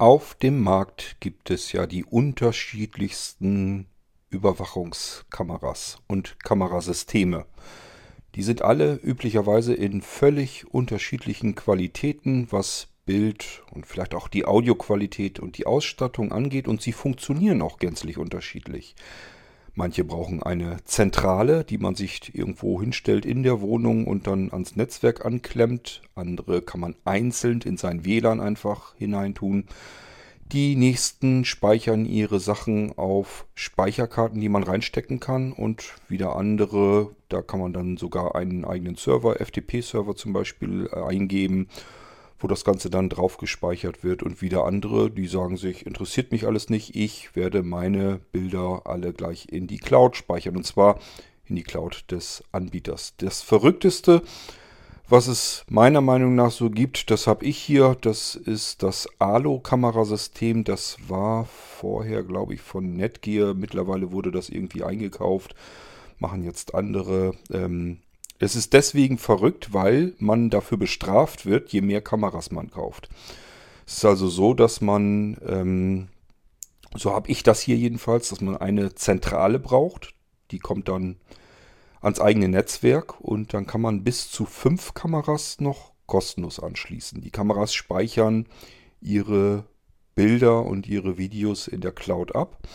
Auf dem Markt gibt es ja die unterschiedlichsten Überwachungskameras und Kamerasysteme. Die sind alle üblicherweise in völlig unterschiedlichen Qualitäten, was Bild und vielleicht auch die Audioqualität und die Ausstattung angeht und sie funktionieren auch gänzlich unterschiedlich. Manche brauchen eine Zentrale, die man sich irgendwo hinstellt in der Wohnung und dann ans Netzwerk anklemmt. Andere kann man einzeln in sein WLAN einfach hineintun. Die nächsten speichern ihre Sachen auf Speicherkarten, die man reinstecken kann. Und wieder andere, da kann man dann sogar einen eigenen Server, FTP-Server zum Beispiel, äh, eingeben wo das Ganze dann drauf gespeichert wird. Und wieder andere, die sagen sich, interessiert mich alles nicht, ich werde meine Bilder alle gleich in die Cloud speichern. Und zwar in die Cloud des Anbieters. Das Verrückteste, was es meiner Meinung nach so gibt, das habe ich hier. Das ist das ALO-Kamerasystem. Das war vorher, glaube ich, von Netgear. Mittlerweile wurde das irgendwie eingekauft. Machen jetzt andere. Ähm, es ist deswegen verrückt, weil man dafür bestraft wird, je mehr Kameras man kauft. Es ist also so, dass man, ähm, so habe ich das hier jedenfalls, dass man eine Zentrale braucht. Die kommt dann ans eigene Netzwerk und dann kann man bis zu fünf Kameras noch kostenlos anschließen. Die Kameras speichern ihre Bilder und ihre Videos in der Cloud ab.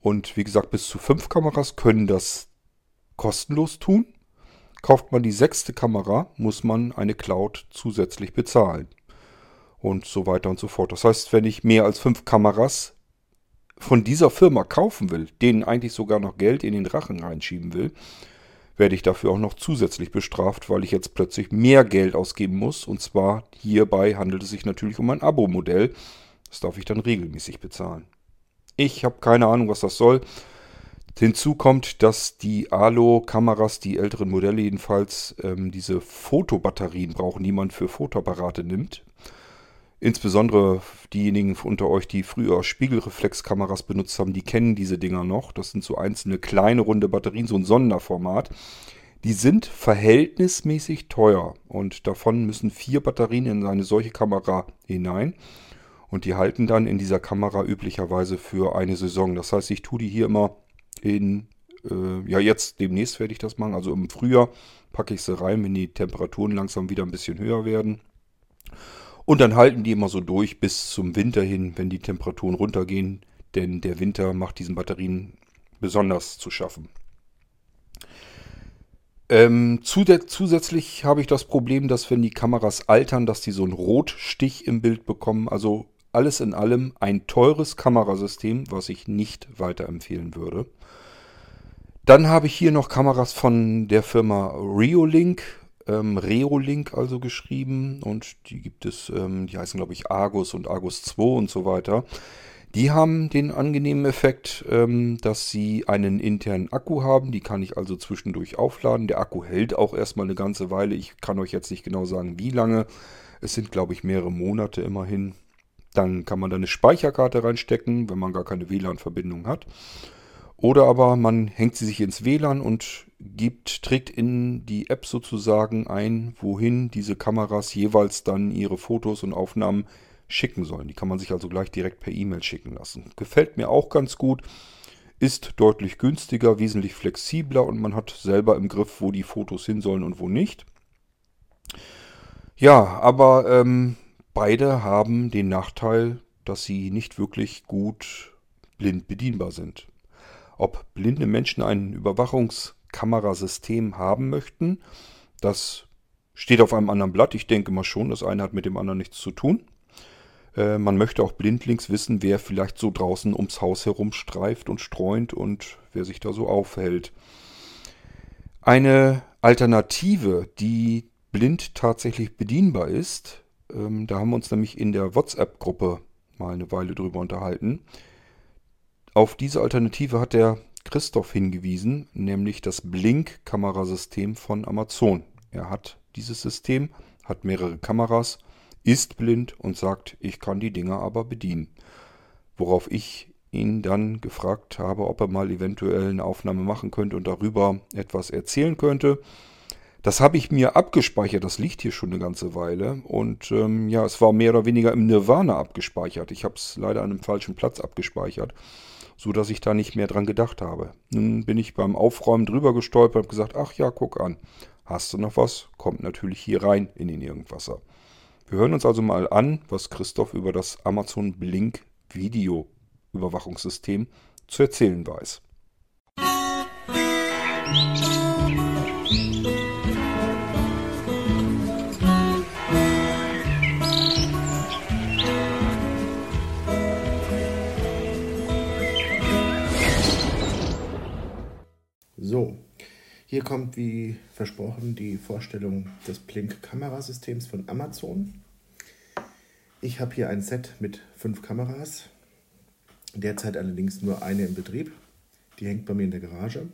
Und wie gesagt, bis zu fünf Kameras können das kostenlos tun. Kauft man die sechste Kamera, muss man eine Cloud zusätzlich bezahlen. Und so weiter und so fort. Das heißt, wenn ich mehr als fünf Kameras von dieser Firma kaufen will, denen eigentlich sogar noch Geld in den Rachen reinschieben will, werde ich dafür auch noch zusätzlich bestraft, weil ich jetzt plötzlich mehr Geld ausgeben muss. Und zwar hierbei handelt es sich natürlich um ein Abo-Modell. Das darf ich dann regelmäßig bezahlen. Ich habe keine Ahnung, was das soll. Hinzu kommt, dass die ALO-Kameras, die älteren Modelle jedenfalls, ähm, diese Fotobatterien brauchen, die man für Fotoapparate nimmt. Insbesondere diejenigen unter euch, die früher Spiegelreflexkameras benutzt haben, die kennen diese Dinger noch. Das sind so einzelne kleine runde Batterien, so ein Sonderformat. Die sind verhältnismäßig teuer und davon müssen vier Batterien in eine solche Kamera hinein. Und die halten dann in dieser Kamera üblicherweise für eine Saison. Das heißt, ich tue die hier immer in, äh, ja jetzt demnächst werde ich das machen, also im Frühjahr packe ich sie rein, wenn die Temperaturen langsam wieder ein bisschen höher werden. Und dann halten die immer so durch bis zum Winter hin, wenn die Temperaturen runtergehen, denn der Winter macht diesen Batterien besonders zu schaffen. Ähm, zusätzlich habe ich das Problem, dass wenn die Kameras altern, dass die so einen Rotstich im Bild bekommen. Also alles in allem ein teures Kamerasystem, was ich nicht weiterempfehlen würde. Dann habe ich hier noch Kameras von der Firma Reolink, ähm, Reolink also geschrieben und die gibt es, ähm, die heißen glaube ich Argus und Argus 2 und so weiter. Die haben den angenehmen Effekt, ähm, dass sie einen internen Akku haben. Die kann ich also zwischendurch aufladen. Der Akku hält auch erstmal eine ganze Weile. Ich kann euch jetzt nicht genau sagen, wie lange. Es sind, glaube ich, mehrere Monate immerhin. Dann kann man da eine Speicherkarte reinstecken, wenn man gar keine WLAN-Verbindung hat. Oder aber man hängt sie sich ins WLAN und gibt, trägt in die App sozusagen ein, wohin diese Kameras jeweils dann ihre Fotos und Aufnahmen schicken sollen. Die kann man sich also gleich direkt per E-Mail schicken lassen. Gefällt mir auch ganz gut. Ist deutlich günstiger, wesentlich flexibler und man hat selber im Griff, wo die Fotos hin sollen und wo nicht. Ja, aber ähm, Beide haben den Nachteil, dass sie nicht wirklich gut blind bedienbar sind. Ob blinde Menschen ein Überwachungskamerasystem haben möchten, das steht auf einem anderen Blatt. Ich denke mal schon, das eine hat mit dem anderen nichts zu tun. Äh, man möchte auch blindlings wissen, wer vielleicht so draußen ums Haus herum streift und streunt und wer sich da so aufhält. Eine Alternative, die blind tatsächlich bedienbar ist, ähm, da haben wir uns nämlich in der WhatsApp-Gruppe mal eine Weile drüber unterhalten. Auf diese Alternative hat der Christoph hingewiesen, nämlich das Blink-Kamerasystem von Amazon. Er hat dieses System, hat mehrere Kameras, ist blind und sagt, ich kann die Dinger aber bedienen. Worauf ich ihn dann gefragt habe, ob er mal eventuell eine Aufnahme machen könnte und darüber etwas erzählen könnte. Das habe ich mir abgespeichert, das liegt hier schon eine ganze Weile. Und ähm, ja, es war mehr oder weniger im Nirvana abgespeichert. Ich habe es leider an einem falschen Platz abgespeichert, so dass ich da nicht mehr dran gedacht habe. Nun bin ich beim Aufräumen drüber gestolpert und gesagt, ach ja, guck an, hast du noch was? Kommt natürlich hier rein in den Irgendwasser. Wir hören uns also mal an, was Christoph über das Amazon Blink Video Überwachungssystem zu erzählen weiß. So, hier kommt wie versprochen die Vorstellung des Blink-Kamerasystems von Amazon. Ich habe hier ein Set mit fünf Kameras, derzeit allerdings nur eine in Betrieb. Die hängt bei mir in der Garage.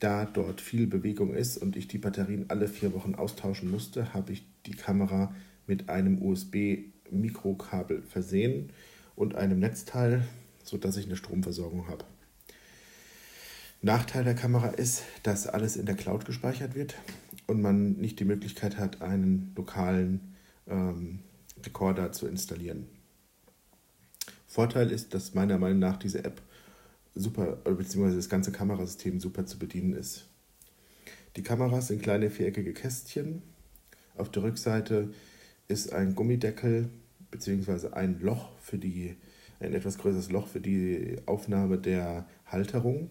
Da dort viel Bewegung ist und ich die Batterien alle vier Wochen austauschen musste, habe ich die Kamera mit einem USB-Mikrokabel versehen und einem Netzteil, sodass ich eine Stromversorgung habe. Nachteil der Kamera ist, dass alles in der Cloud gespeichert wird und man nicht die Möglichkeit hat, einen lokalen ähm, Rekorder zu installieren. Vorteil ist, dass meiner Meinung nach diese App super, beziehungsweise das ganze Kamerasystem super zu bedienen ist. Die Kameras sind kleine viereckige Kästchen. Auf der Rückseite ist ein Gummideckel beziehungsweise ein Loch für die, ein etwas größeres Loch für die Aufnahme der Halterung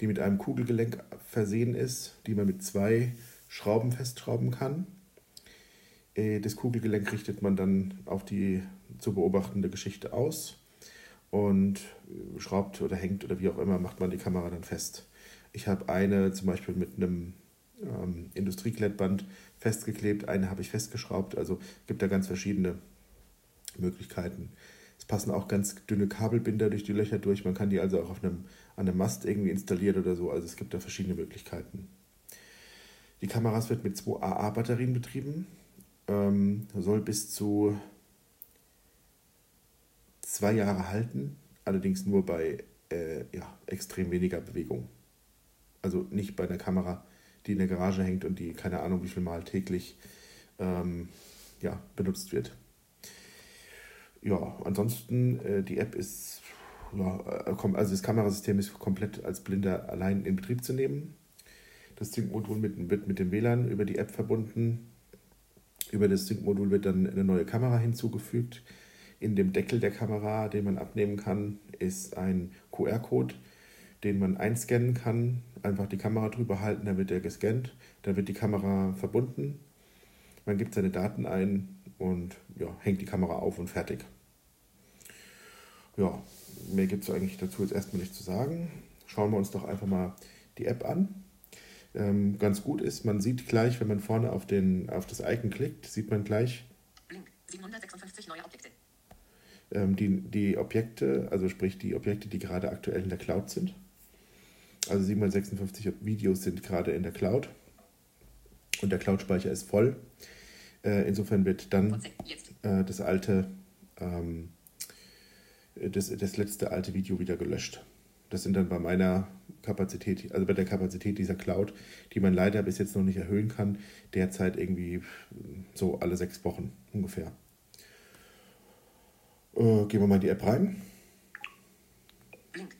die mit einem Kugelgelenk versehen ist, die man mit zwei Schrauben festschrauben kann. Äh, das Kugelgelenk richtet man dann auf die zu beobachtende Geschichte aus und äh, schraubt oder hängt oder wie auch immer macht man die Kamera dann fest. Ich habe eine zum Beispiel mit einem ähm, Industrieklettband festgeklebt, eine habe ich festgeschraubt. Also gibt da ganz verschiedene Möglichkeiten. Es passen auch ganz dünne Kabelbinder durch die Löcher durch. Man kann die also auch auf einem, an einem Mast irgendwie installieren oder so. Also es gibt da verschiedene Möglichkeiten. Die Kameras wird mit zwei AA-Batterien betrieben. Ähm, soll bis zu zwei Jahre halten, allerdings nur bei äh, ja, extrem weniger Bewegung. Also nicht bei einer Kamera, die in der Garage hängt und die keine Ahnung wie viel Mal täglich ähm, ja, benutzt wird ja, ansonsten, äh, die App ist, also das Kamerasystem ist komplett als Blinder allein in Betrieb zu nehmen. Das Sync-Modul wird mit dem WLAN über die App verbunden. Über das Sync-Modul wird dann eine neue Kamera hinzugefügt. In dem Deckel der Kamera, den man abnehmen kann, ist ein QR-Code, den man einscannen kann. Einfach die Kamera drüber halten, dann wird er gescannt. Dann wird die Kamera verbunden. Man gibt seine Daten ein und ja, hängt die Kamera auf und fertig. Ja, mehr gibt es eigentlich dazu jetzt erstmal nicht zu sagen. Schauen wir uns doch einfach mal die App an. Ähm, ganz gut ist, man sieht gleich, wenn man vorne auf, den, auf das Icon klickt, sieht man gleich 756 neue Objekte. Ähm, die, die Objekte, also sprich die Objekte, die gerade aktuell in der Cloud sind. Also 756 Videos sind gerade in der Cloud und der Cloud-Speicher ist voll. Äh, insofern wird dann äh, das alte, ähm, das, das letzte alte Video wieder gelöscht. Das sind dann bei meiner Kapazität, also bei der Kapazität dieser Cloud, die man leider bis jetzt noch nicht erhöhen kann, derzeit irgendwie so alle sechs Wochen ungefähr. Äh, gehen wir mal in die App rein. Blink.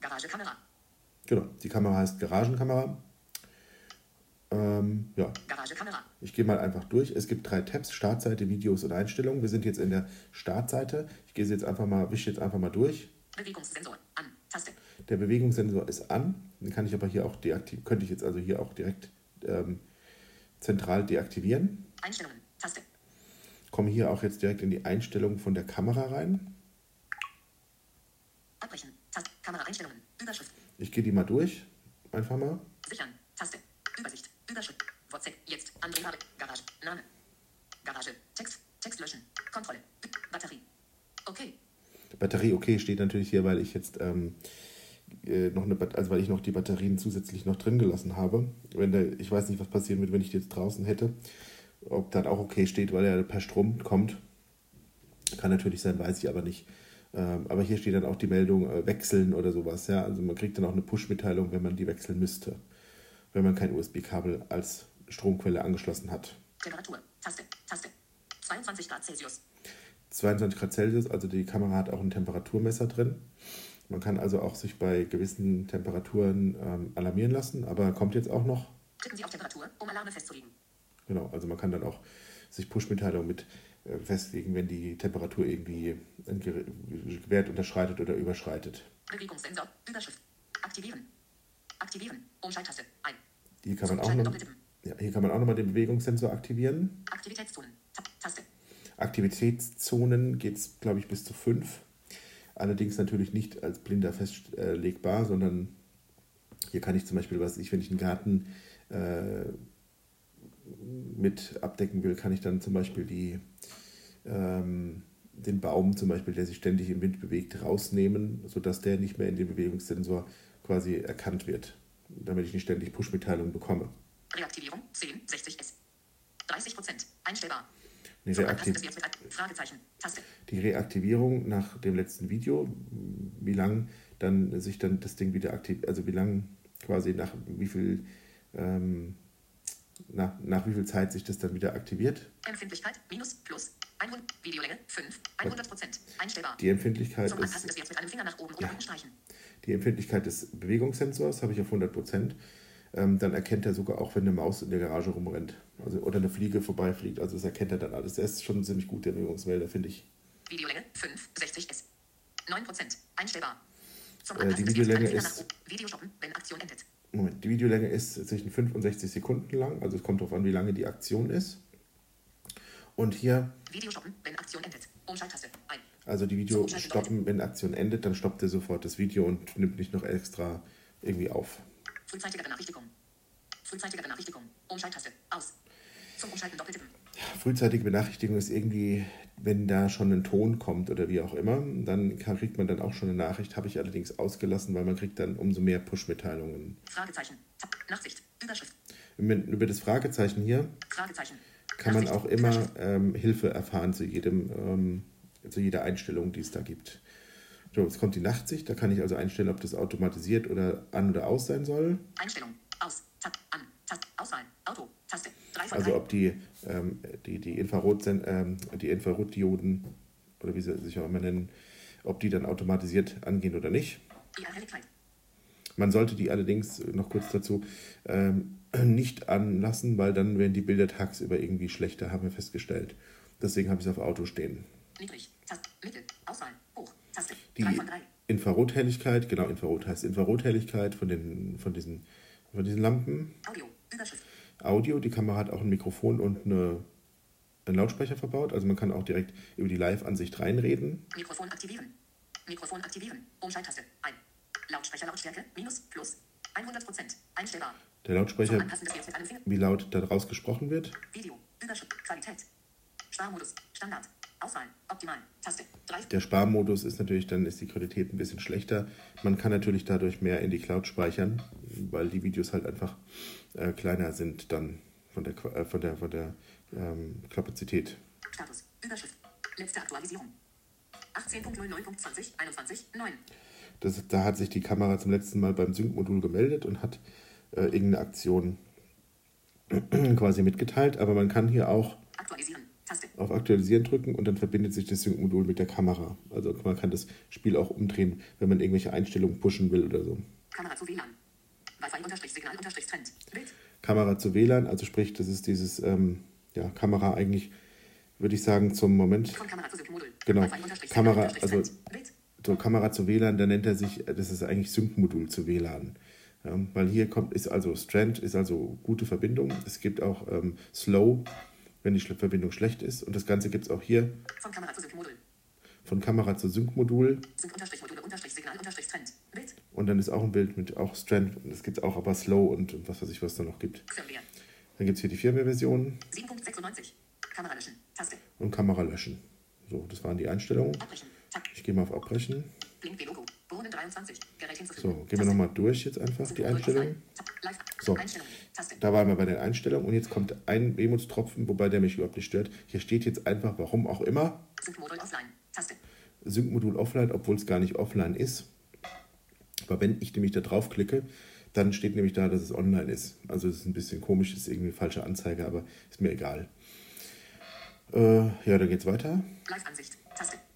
Garagekamera. Genau, die Kamera heißt Garagenkamera. Ähm, ja. Garagekamera. Ich gehe mal einfach durch. Es gibt drei Tabs: Startseite, Videos und Einstellungen. Wir sind jetzt in der Startseite. Ich gehe jetzt einfach mal, wische jetzt einfach mal durch. Bewegungssensor an. Taste. Der Bewegungssensor ist an. Den kann ich aber hier auch deaktivieren. Könnte ich jetzt also hier auch direkt ähm, zentral deaktivieren. Einstellungen. Taste. Komme hier auch jetzt direkt in die Einstellungen von der Kamera rein. Abbrechen. Taste. Kameraeinstellungen. Überschrift. Ich gehe die mal durch. Einfach mal. Sichern. Überschrift. WhatsApp. Jetzt. André Habe. Garage. Name. Garage. Text. Text löschen. Kontrolle. Batterie. Okay. Batterie okay steht natürlich hier, weil ich jetzt ähm, äh, noch eine, also weil ich noch die Batterien zusätzlich noch drin gelassen habe. Wenn der, ich weiß nicht, was passieren würde, wenn ich die jetzt draußen hätte. Ob dann auch okay steht, weil er per Strom kommt. Kann natürlich sein, weiß ich aber nicht. Ähm, aber hier steht dann auch die Meldung äh, wechseln oder sowas. Ja? Also man kriegt dann auch eine Push-Mitteilung, wenn man die wechseln müsste. Wenn man kein USB-Kabel als Stromquelle angeschlossen hat. Temperatur. Taste. Taste. 22 Grad Celsius. 22 Grad Celsius, also die Kamera hat auch ein Temperaturmesser drin. Man kann also auch sich bei gewissen Temperaturen ähm, alarmieren lassen, aber kommt jetzt auch noch. Tippen Sie auf Temperatur, um Alarme festzulegen. Genau, also man kann dann auch sich Push-Mitteilungen mit äh, festlegen, wenn die Temperatur irgendwie einen Wert unterschreitet oder überschreitet. Bewegungssensor. Überschrift. Aktivieren. Aktivieren. Umschalttaste. Ein. Hier kann man auch, Umschalten noch, doppeltippen. ja, hier kann man auch nochmal den Bewegungssensor aktivieren. Aktivitätszonen. Taste. Aktivitätszonen geht es, glaube ich, bis zu fünf. Allerdings natürlich nicht als blinder festlegbar, sondern hier kann ich zum Beispiel, was ich, wenn ich einen Garten äh, mit abdecken will, kann ich dann zum Beispiel die, ähm, den Baum, zum Beispiel, der sich ständig im Wind bewegt, rausnehmen, sodass der nicht mehr in den Bewegungssensor quasi erkannt wird, damit ich nicht ständig Push-Mitteilungen bekomme. Reaktivierung. 10. 60 S. 30 Prozent. Einstellbar. Anpassen Reaktiv die Reaktivierung nach dem letzten Video, wie lang dann sich dann das Ding wieder aktiviert, also wie lang quasi nach wie viel ähm, nach, nach wie viel Zeit sich das dann wieder aktiviert. Empfindlichkeit. Minus. Plus. 100. Videolänge. 5. 100 Prozent. Einstellbar. Die Empfindlichkeit Zum Anpassen des ist Werts mit einem Finger nach oben oder Ja. unten streichen. Die Empfindlichkeit des Bewegungssensors habe ich auf 100 Prozent. Ähm, dann erkennt er sogar auch, wenn eine Maus in der Garage rumrennt. Also, oder eine Fliege vorbeifliegt. Also das erkennt er dann alles. Der ist schon ziemlich gut, der Bewegungsmelder, finde ich. Videolänge 5, 60 S. 9 Prozent. Einstellbar. Zum Äh, die Videolänge ist-. Video wenn Aktion endet. Moment, die Videolänge ist zwischen 65 Sekunden lang. Also es kommt darauf an, wie lange die Aktion ist. Und hier Video stoppen, wenn Aktion endet. Umschalttaste. Ein. Also die Video stoppen, wenn Aktion endet, dann stoppt er sofort das Video und nimmt nicht noch extra irgendwie auf. Frühzeitige Benachrichtigung. Frühzeitige Benachrichtigung. Umschalttaste. Aus. Zum Umschalten doppeltippen. Frühzeitige Benachrichtigung ist irgendwie, wenn da schon ein Ton kommt oder wie auch immer, dann kriegt man dann auch schon eine Nachricht, habe ich allerdings ausgelassen, weil man kriegt dann umso mehr Push-Mitteilungen. Fragezeichen. Nachsicht. Überschrift. Über das Fragezeichen hier Fragezeichen. kann man Nachsicht. auch immer ähm, Hilfe erfahren zu jedem, ähm, zu jeder Einstellung, die es da gibt. So, jetzt kommt die Nachtsicht, da kann ich also einstellen, ob das automatisiert oder an oder aus sein soll. Einstellung. Aus. Tab. An. Taste. Auswahl. Auto. Taste. 3 von Also 3. ob die, ähm, die, die, Infrarot, ähm, die Infrarotdioden oder wie sie sich auch immer nennen, ob die dann automatisiert angehen oder nicht. Man sollte die allerdings, noch kurz dazu, ähm, nicht anlassen, weil dann werden die Bilder tagsüber irgendwie schlechter, haben wir festgestellt. Deswegen habe ich es auf Auto stehen. Niedrig. Taste. Mittel. Auswahl. Hoch. Taste. Die 3 von 3. Infrarothelligkeit, genau, Infrarot heißt Infrarothelligkeit von, den, von, diesen, von diesen Lampen. Audio. Überschrift. Audio, die Kamera hat auch ein Mikrofon und eine, einen Lautsprecher verbaut. Also man kann auch direkt über die Live-Ansicht reinreden. Mikrofon aktivieren. Mikrofon aktivieren. Umschalttaste. Ein. Lautsprecher Lautstärke. Minus. Plus. 100 Prozent. Einstellbar. Der Lautsprecher, wie laut da draus gesprochen wird. Video. Überschrift. Qualität. Sparmodus. Standard. Auswahl. Optimal. Taste. 3. Der Sparmodus ist natürlich, dann ist die Qualität ein bisschen schlechter. Man kann natürlich dadurch mehr in die Cloud speichern, weil die Videos halt einfach äh, kleiner sind dann von der, äh, von der, von der ähm, Kapazität. Status. Überschrift. Letzte Aktualisierung. 18.09.20. 21. 9. Das, da hat sich die Kamera zum letzten Mal beim Sync-Modul gemeldet und hat äh, irgendeine Aktion quasi mitgeteilt. Aber man kann hier auch Aktualisieren. Auf Aktualisieren drücken und dann verbindet sich das Sync-Modul mit der Kamera. Also man kann das Spiel auch umdrehen, wenn man irgendwelche Einstellungen pushen will oder so. Kamera zu WLAN. Wi-Fi-Signal-Trend. Bild. Kamera zu WLAN, also sprich, das ist dieses ähm, ja, Kamera eigentlich, würde ich sagen, zum Moment. Von Kamera zu Sync-Modul. Genau. Kamera, also so Kamera zu WLAN, da nennt er sich, das ist eigentlich Sync-Modul zu WLAN. Ja, weil hier kommt, ist also Strand, ist also gute Verbindung. Es gibt auch ähm, Slow, wenn die Verbindung schlecht ist. Und das Ganze gibt es auch hier Von Kamera zu Sync-Modul. von Kamera zu Sync-Modul. Sync-Module-Trend. Bild. Und dann ist auch ein Bild mit auch Strand. Das gibt es auch aber Slow und, was weiß ich, was da noch gibt. Firmware. Dann gibt es hier die Firmware-Version 7.96. Kamera löschen. Taste. und Kamera löschen. So, das waren die Einstellungen. Abbrechen. Ich gehe mal auf Abbrechen. Blink-Logo. Bohnen 23. Gerät hinzufügen. So, gehen wir nochmal durch jetzt einfach die Einstellungen. Live. So. Da waren wir bei den Einstellungen und jetzt kommt ein Wehmutstropfen, wobei der mich überhaupt nicht stört. Hier steht jetzt einfach, warum auch immer, Sync-Modul offline. Taste. Sync-Modul offline, obwohl es gar nicht offline ist. Aber wenn ich nämlich da draufklicke, Dann steht nämlich da, dass es online ist. Also das ist ein bisschen komisch, ist irgendwie eine falsche Anzeige, aber ist mir egal. Äh, ja, dann geht's weiter. Live-Ansicht.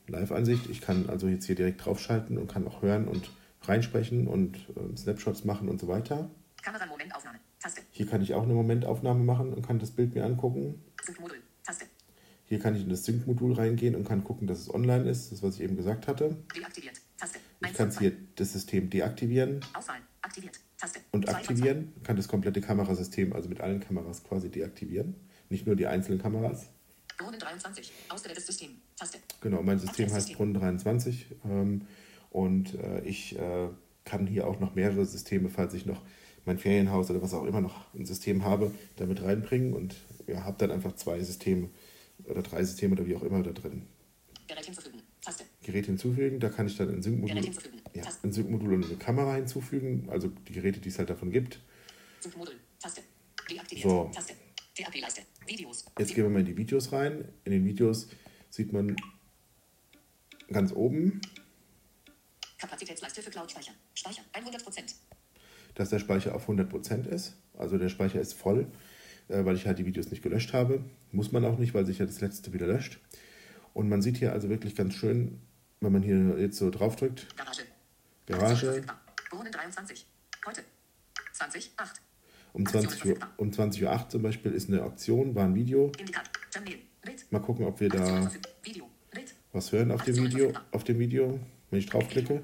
Live-Ansicht. Ich kann also jetzt hier direkt draufschalten und kann auch hören und reinsprechen und äh, Snapshots machen und so weiter. Kamera-Momentaufnahme. Taste. Hier kann ich auch eine Momentaufnahme machen und kann das Bild mir angucken. Sync-Modul. Taste. Hier kann ich in das Sync-Modul reingehen und kann gucken, dass es online ist. Das, was ich eben gesagt hatte. Deaktiviert. Taste. Ich kann hier das System deaktivieren. Auswahl. Aktiviert. Taste. und aktivieren. Kann das komplette Kamerasystem, also mit allen Kameras quasi deaktivieren. Nicht nur die einzelnen Kameras. Brunnen 23. Ausgewähltes System. Taste. Genau, mein System heißt System. Brunnen 23 ähm, und äh, ich äh, kann hier auch noch mehrere Systeme, falls ich noch mein Ferienhaus oder was auch immer noch ein System habe, damit reinbringen und ja, habe dann einfach zwei Systeme oder drei Systeme oder wie auch immer da drin. Gerät hinzufügen. Taste. Gerät hinzufügen, da kann ich dann ein Sync-Modul ja, ein Sync-Modul und eine Kamera hinzufügen, also die Geräte, die es halt davon gibt. Sync-Modul. Taste. Deaktiviert. So. Taste. DAP-Leiste. Videos. Jetzt gehen wir mal in die Videos rein. In den Videos sieht man ganz oben, Kapazitätsleiste für Cloud-Speicher. Speicher 100%. dass der Speicher auf 100% ist. Also der Speicher ist voll, äh, weil ich halt die Videos nicht gelöscht habe. Muss man auch nicht, weil sich ja das letzte wieder löscht. Und man sieht hier also wirklich ganz schön, wenn man hier jetzt so draufdrückt, Garage. Garage. Brunnen 23. Heute. 20. 8. um 20 Uhr, um 20 Uhr 8 zum Beispiel ist eine Auktion, war ein Video. Mal gucken, ob wir da was hören auf dem Video. Auf dem Video, wenn ich draufklicke.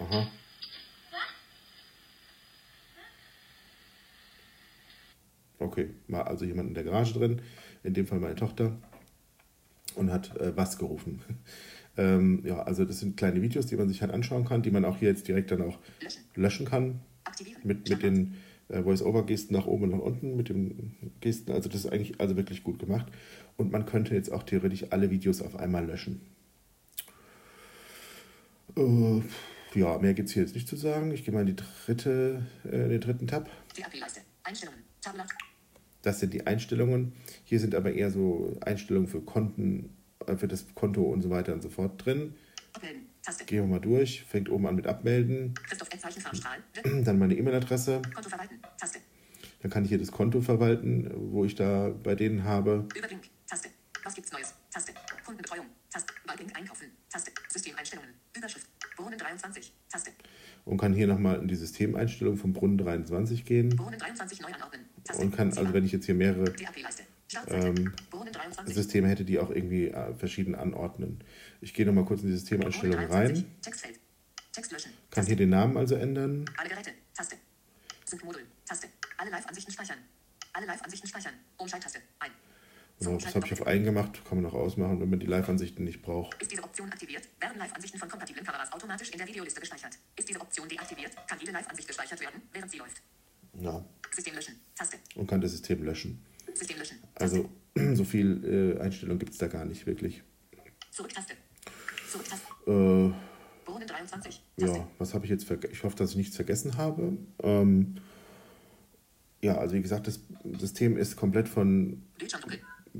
Aha. Okay, war also jemand in der Garage drin, in dem Fall meine Tochter, und hat äh, was gerufen. Ähm, ja, also das sind kleine Videos, die man sich halt anschauen kann, die man auch hier jetzt direkt dann auch Löschen. löschen kann. Aktivieren. Mit, mit den äh, Voice-Over-Gesten nach oben und nach unten, mit den Gesten. Also das ist eigentlich also wirklich gut gemacht. Und man könnte jetzt auch theoretisch alle Videos auf einmal löschen. Äh, ja, mehr gibt es hier jetzt nicht zu sagen. Ich gehe mal in die dritte, äh, den dritten Tab. Das sind die Einstellungen. Hier sind aber eher so Einstellungen für Konten, für das Konto und so weiter und so fort drin. Abmelden. Taste. Gehen wir mal durch. Fängt oben an mit Abmelden. Dann meine E-Mail-Adresse. Konto verwalten. Taste. Dann kann ich hier das Konto verwalten, wo ich da bei denen habe. Überblick. Taste. Was gibt's Neues? Taste. Kundenbetreuung. Taste. Wahlblick einkaufen. Taste. Systemeinstellungen. Überschrift. Brunnen 23. Taste. Und kann hier nochmal in die Systemeinstellung vom Brunnen 23 gehen. Brunnen 23 neu anordnen. Taste. Und kann, also wenn ich jetzt hier mehrere ähm, Brunnen 23. Systeme hätte, die auch irgendwie äh, verschieden anordnen. Ich gehe nochmal kurz in die Systemeinstellung 23. rein. Textfeld. Text löschen. Kann hier den Namen also ändern. Alle Geräte. Taste. Sync-Modul. Taste. Alle Live-Ansichten speichern. Alle Live-Ansichten speichern. Umschalttaste. Ein. Genau, das habe ich auf ein gemacht. Kann man auch ausmachen, wenn man die Live-Ansichten nicht braucht. Ist diese Option aktiviert, werden Live-Ansichten von kompatiblen Kameras automatisch in der Videoliste gespeichert. Ist diese Option deaktiviert, kann jede Live-Ansicht gespeichert werden, während sie läuft. Ja. System löschen. Taste. Und kann das System löschen. System löschen. Taste. Also so viel äh, Einstellung gibt es da gar nicht wirklich. Zurück-Taste. Zurück-Taste. Äh, Brunnen 23. Taste. ja, was habe ich jetzt vergessen? Ich hoffe, dass ich nichts vergessen habe. Ähm, ja, also wie gesagt, das System ist komplett von.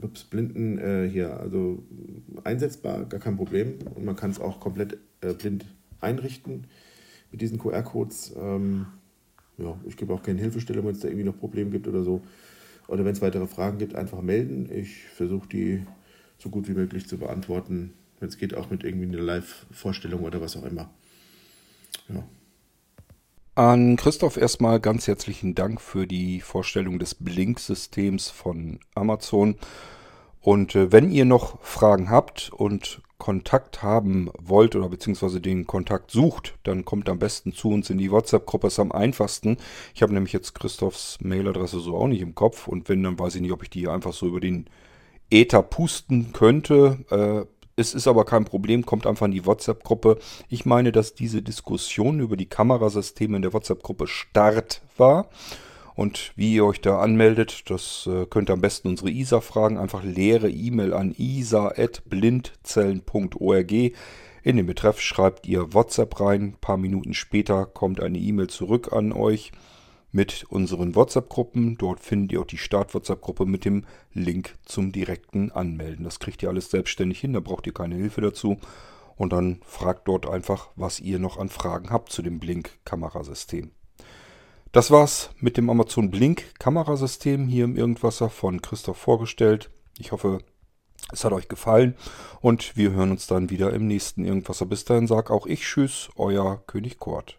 Ups, Blinden äh, hier also einsetzbar, gar kein Problem. Und man kann es auch komplett äh, blind einrichten mit diesen QR-Codes. Ähm, ja, ich gebe auch keine Hilfestellung, wenn es da irgendwie noch Probleme gibt oder so. Oder wenn es weitere Fragen gibt, einfach melden. Ich versuche die so gut wie möglich zu beantworten. Wenn es geht, auch mit irgendwie einer Live-Vorstellung oder was auch immer. Ja. An Christoph erstmal ganz herzlichen Dank für die Vorstellung des Blink-Systems von Amazon. Und äh, wenn ihr noch Fragen habt und Kontakt haben wollt oder beziehungsweise den Kontakt sucht, dann kommt am besten zu uns in die WhatsApp-Gruppe. Ist am einfachsten. Ich habe nämlich jetzt Christophs Mailadresse so auch nicht im Kopf. Und wenn, dann weiß ich nicht, ob ich die einfach so über den Ether pusten könnte. Äh, es ist aber kein Problem, kommt einfach in die WhatsApp-Gruppe. Ich meine, dass diese Diskussion über die Kamerasysteme in der WhatsApp-Gruppe Start war. Und wie ihr euch da anmeldet, das äh, könnt ihr am besten unsere ISA fragen. Einfach leere E-Mail an isa.blindzellen.org. In den Betreff schreibt ihr WhatsApp rein. Ein paar Minuten später kommt eine E-Mail zurück an euch mit unseren WhatsApp-Gruppen. Dort findet ihr auch die Start-WhatsApp-Gruppe mit dem Link zum direkten Anmelden. Das kriegt ihr alles selbstständig hin, da braucht ihr keine Hilfe dazu. und dann fragt dort einfach, was ihr noch an Fragen habt zu dem Blink-Kamerasystem. Das war's mit dem Amazon Blink Kamerasystem hier im Irgendwasser von Christoph vorgestellt. Ich hoffe, es hat euch gefallen und wir hören uns dann wieder im nächsten Irgendwasser. Bis dahin sag auch ich Tschüss, euer König Kurt.